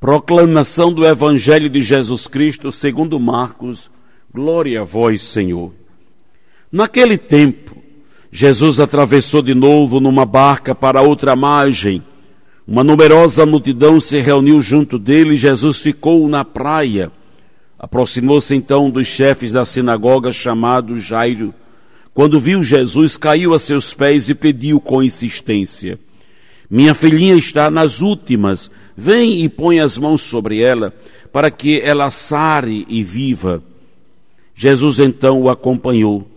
Proclamação do Evangelho de Jesus Cristo segundo Marcos, glória a vós, Senhor. Naquele tempo, Jesus atravessou de novo numa barca para outra margem. Uma numerosa multidão se reuniu junto dele e Jesus ficou na praia. Aproximou-se então dos chefes da sinagoga chamado Jairo quando viu Jesus, caiu a seus pés e pediu com insistência: Minha filhinha está nas últimas, vem e põe as mãos sobre ela, para que ela sare e viva. Jesus então o acompanhou.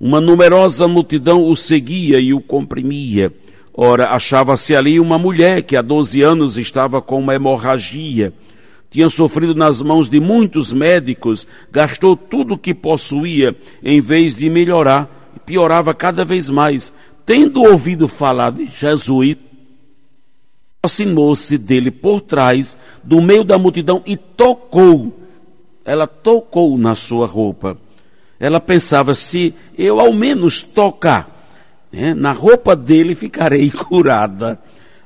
Uma numerosa multidão o seguia e o comprimia. Ora, achava-se ali uma mulher que há doze anos estava com uma hemorragia. Tinha sofrido nas mãos de muitos médicos, gastou tudo o que possuía em vez de melhorar, piorava cada vez mais. Tendo ouvido falar de Jesus, aproximou-se dele por trás, do meio da multidão, e tocou. Ela tocou na sua roupa. Ela pensava: se eu ao menos tocar né, na roupa dele, ficarei curada.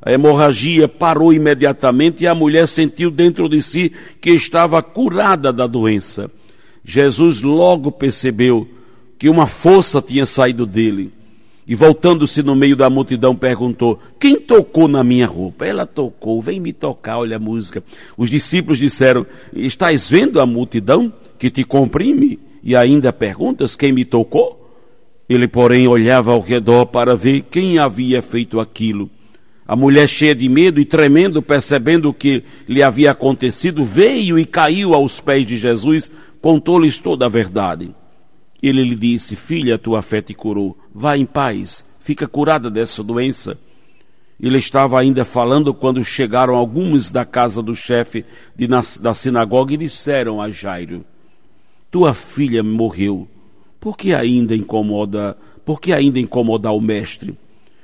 A hemorragia parou imediatamente e a mulher sentiu dentro de si que estava curada da doença. Jesus logo percebeu que uma força tinha saído dele. E voltando-se no meio da multidão, perguntou: Quem tocou na minha roupa? Ela tocou, vem me tocar, olha a música. Os discípulos disseram: Estás vendo a multidão que te comprime? E ainda perguntas: Quem me tocou? Ele, porém, olhava ao redor para ver quem havia feito aquilo. A mulher, cheia de medo e tremendo, percebendo o que lhe havia acontecido, veio e caiu aos pés de Jesus, contou-lhes toda a verdade. Ele lhe disse: Filha, tua fé te curou. Vá em paz, fica curada dessa doença. Ele estava ainda falando quando chegaram alguns da casa do chefe de, da sinagoga e disseram a Jairo: Tua filha morreu. Por que ainda incomoda? Por que ainda incomodar o mestre?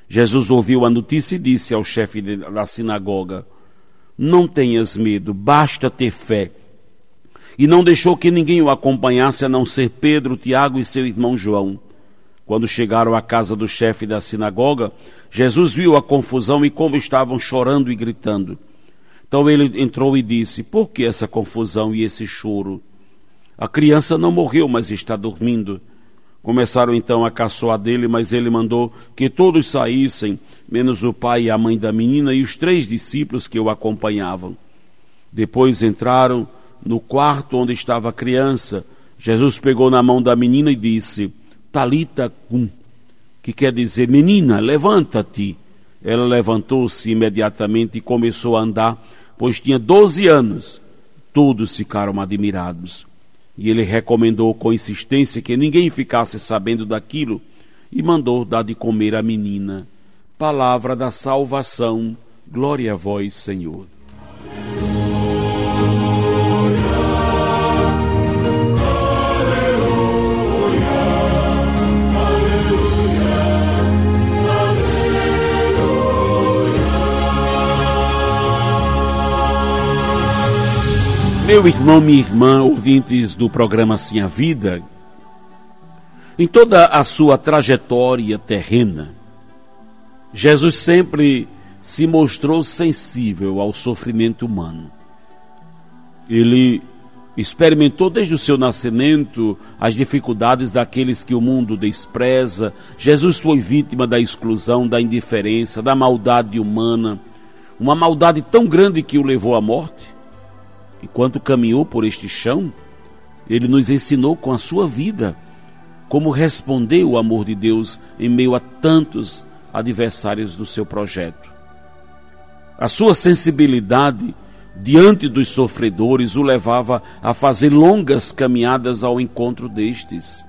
Jesus ouviu a notícia e disse ao chefe da sinagoga: Não tenhas medo, basta ter fé. E não deixou que ninguém o acompanhasse a não ser Pedro, Tiago e seu irmão João. Quando chegaram à casa do chefe da sinagoga, Jesus viu a confusão e como estavam chorando e gritando. Então ele entrou e disse: Por que essa confusão e esse choro? A criança não morreu, mas está dormindo. Começaram então a caçoar dele, mas ele mandou que todos saíssem, menos o pai e a mãe da menina e os três discípulos que o acompanhavam. Depois entraram no quarto onde estava a criança. Jesus pegou na mão da menina e disse: Talita cum, que quer dizer, menina, levanta-te. Ela levantou-se imediatamente e começou a andar, pois tinha doze anos. Todos ficaram admirados. E ele recomendou com insistência que ninguém ficasse sabendo daquilo e mandou dar de comer à menina. Palavra da salvação, glória a vós, Senhor. Meu irmão, minha irmã, ouvintes do programa Sim a Vida, em toda a sua trajetória terrena, Jesus sempre se mostrou sensível ao sofrimento humano. Ele experimentou desde o seu nascimento as dificuldades daqueles que o mundo despreza. Jesus foi vítima da exclusão, da indiferença, da maldade humana, uma maldade tão grande que o levou à morte. Enquanto caminhou por este chão, ele nos ensinou com a sua vida como responder o amor de Deus em meio a tantos adversários do seu projeto. A sua sensibilidade diante dos sofredores o levava a fazer longas caminhadas ao encontro destes.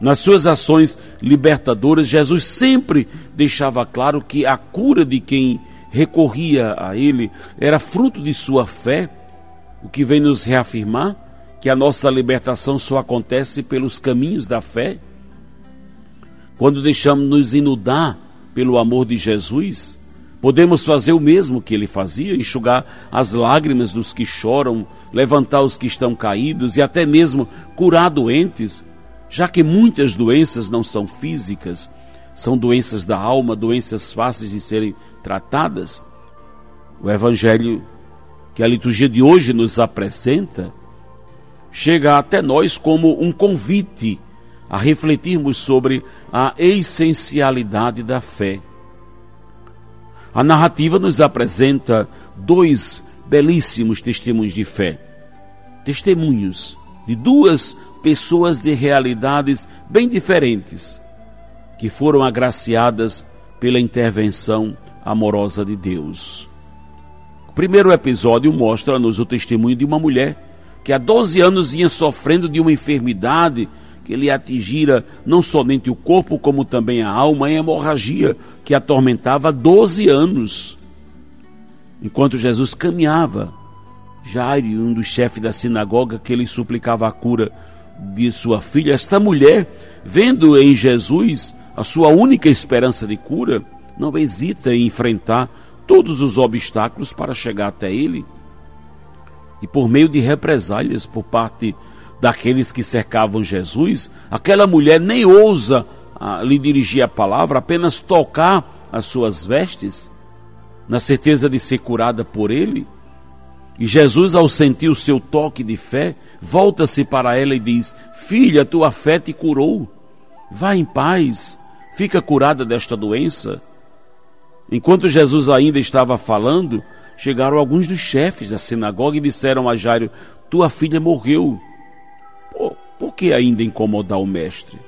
Nas suas ações libertadoras, Jesus sempre deixava claro que a cura de quem recorria a ele era fruto de sua fé o que vem nos reafirmar que a nossa libertação só acontece pelos caminhos da fé? Quando deixamos nos inundar pelo amor de Jesus, podemos fazer o mesmo que ele fazia, enxugar as lágrimas dos que choram, levantar os que estão caídos e até mesmo curar doentes, já que muitas doenças não são físicas, são doenças da alma, doenças fáceis de serem tratadas. O evangelho que a liturgia de hoje nos apresenta chega até nós como um convite a refletirmos sobre a essencialidade da fé. A narrativa nos apresenta dois belíssimos testemunhos de fé. Testemunhos de duas pessoas de realidades bem diferentes, que foram agraciadas pela intervenção amorosa de Deus. O primeiro episódio mostra-nos o testemunho de uma mulher que há 12 anos vinha sofrendo de uma enfermidade que lhe atingira não somente o corpo, como também a alma, em hemorragia que atormentava 12 anos. Enquanto Jesus caminhava, Jairo, um dos chefes da sinagoga, que lhe suplicava a cura de sua filha, esta mulher, vendo em Jesus a sua única esperança de cura, não hesita em enfrentar todos os obstáculos para chegar até ele e por meio de represálias por parte daqueles que cercavam Jesus, aquela mulher nem ousa ah, lhe dirigir a palavra, apenas tocar as suas vestes, na certeza de ser curada por ele. E Jesus, ao sentir o seu toque de fé, volta-se para ela e diz: Filha, tua fé te curou. Vá em paz, fica curada desta doença. Enquanto Jesus ainda estava falando, chegaram alguns dos chefes da sinagoga e disseram a Jairo: Tua filha morreu. Por, por que ainda incomodar o mestre?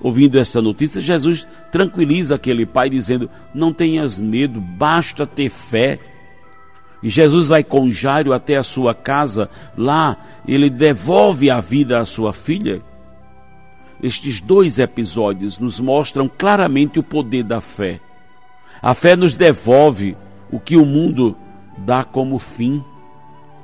Ouvindo esta notícia, Jesus tranquiliza aquele pai, dizendo: Não tenhas medo, basta ter fé. E Jesus vai com Jairo até a sua casa, lá ele devolve a vida à sua filha. Estes dois episódios nos mostram claramente o poder da fé. A fé nos devolve o que o mundo dá como fim.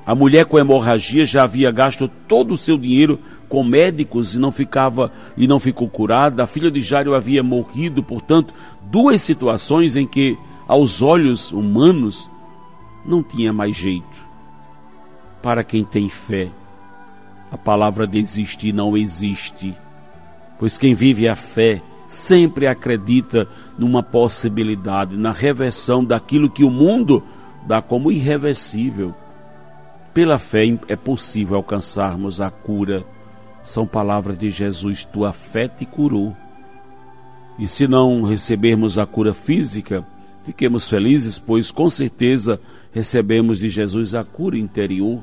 A mulher com hemorragia já havia gasto todo o seu dinheiro com médicos e não ficava e não ficou curada. A filha de Jairo havia morrido, portanto, duas situações em que aos olhos humanos não tinha mais jeito. Para quem tem fé, a palavra desistir não existe, pois quem vive a fé sempre acredita numa possibilidade, na reversão daquilo que o mundo dá como irreversível. Pela fé é possível alcançarmos a cura. São palavras de Jesus: tua fé te curou. E se não recebermos a cura física, fiquemos felizes, pois com certeza recebemos de Jesus a cura interior.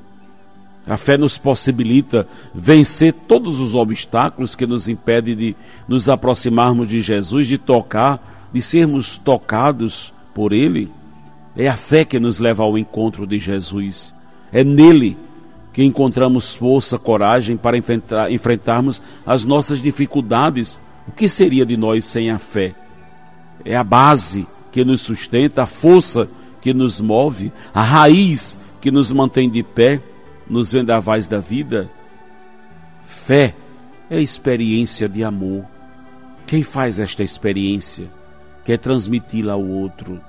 A fé nos possibilita vencer todos os obstáculos que nos impedem de nos aproximarmos de Jesus, de tocar, de sermos tocados por Ele. É a fé que nos leva ao encontro de Jesus. É nele que encontramos força, coragem para enfrentar, enfrentarmos as nossas dificuldades. O que seria de nós sem a fé? É a base que nos sustenta, a força que nos move, a raiz que nos mantém de pé nos vendavais da vida. Fé é experiência de amor. Quem faz esta experiência quer transmiti-la ao outro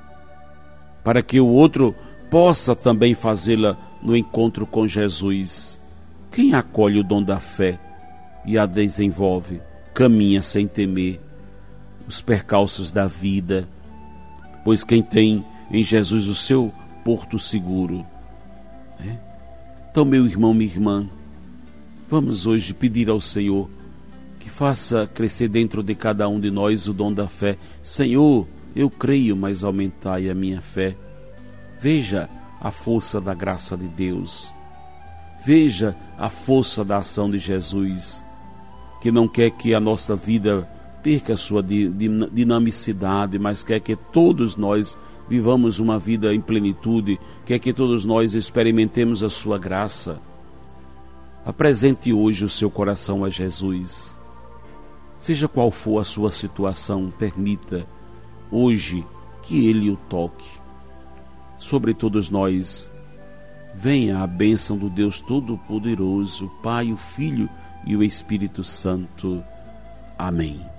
para que o outro possa também fazê-la no encontro com Jesus. Quem acolhe o dom da fé e a desenvolve, caminha sem temer os percalços da vida, pois quem tem em Jesus o seu porto seguro. Né? Então, meu irmão, minha irmã, vamos hoje pedir ao Senhor que faça crescer dentro de cada um de nós o dom da fé. Senhor, eu creio, mas aumentai a minha fé. Veja a força da graça de Deus. Veja a força da ação de Jesus, que não quer que a nossa vida perca a sua dinamicidade, mas quer que todos nós vivamos uma vida em plenitude, quer que todos nós experimentemos a sua graça. Apresente hoje o seu coração a Jesus. Seja qual for a sua situação, permita hoje que Ele o toque. Sobre todos nós, venha a bênção do Deus Todo-Poderoso, Pai, o Filho e o Espírito Santo. Amém.